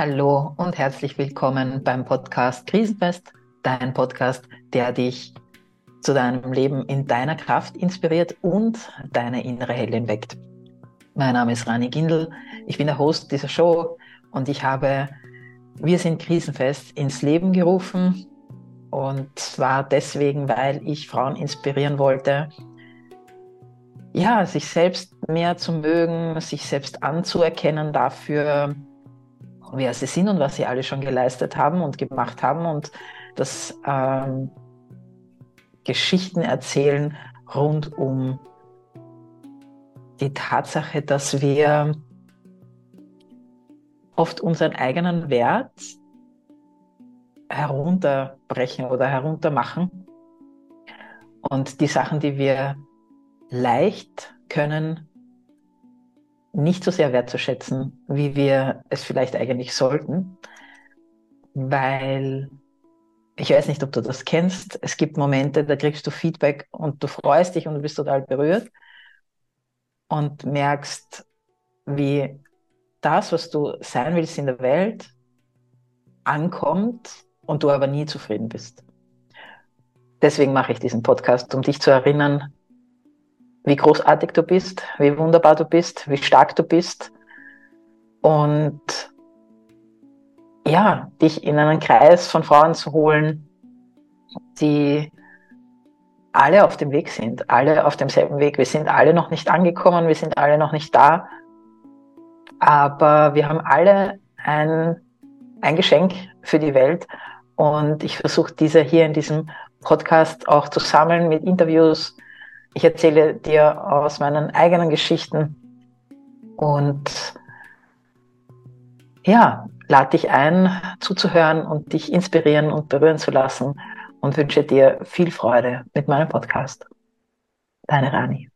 Hallo und herzlich willkommen beim Podcast Krisenfest, dein Podcast, der dich zu deinem Leben in deiner Kraft inspiriert und deine innere Heldin weckt. Mein Name ist Rani Gindel, ich bin der Host dieser Show und ich habe Wir sind Krisenfest ins Leben gerufen und zwar deswegen, weil ich Frauen inspirieren wollte, ja, sich selbst mehr zu mögen, sich selbst anzuerkennen dafür, wer sie sind und was sie alle schon geleistet haben und gemacht haben und das ähm, Geschichten erzählen rund um die Tatsache, dass wir oft unseren eigenen Wert herunterbrechen oder heruntermachen. Und die Sachen, die wir leicht können, nicht so sehr wertzuschätzen, wie wir es vielleicht eigentlich sollten, weil ich weiß nicht, ob du das kennst. Es gibt Momente, da kriegst du Feedback und du freust dich und du bist total berührt und merkst, wie das, was du sein willst in der Welt, ankommt und du aber nie zufrieden bist. Deswegen mache ich diesen Podcast, um dich zu erinnern, wie großartig du bist, wie wunderbar du bist, wie stark du bist. Und ja, dich in einen Kreis von Frauen zu holen, die alle auf dem Weg sind, alle auf demselben Weg. Wir sind alle noch nicht angekommen, wir sind alle noch nicht da, aber wir haben alle ein, ein Geschenk für die Welt. Und ich versuche diese hier in diesem Podcast auch zu sammeln mit Interviews, ich erzähle dir aus meinen eigenen Geschichten und ja, lade dich ein, zuzuhören und dich inspirieren und berühren zu lassen und wünsche dir viel Freude mit meinem Podcast. Deine Rani.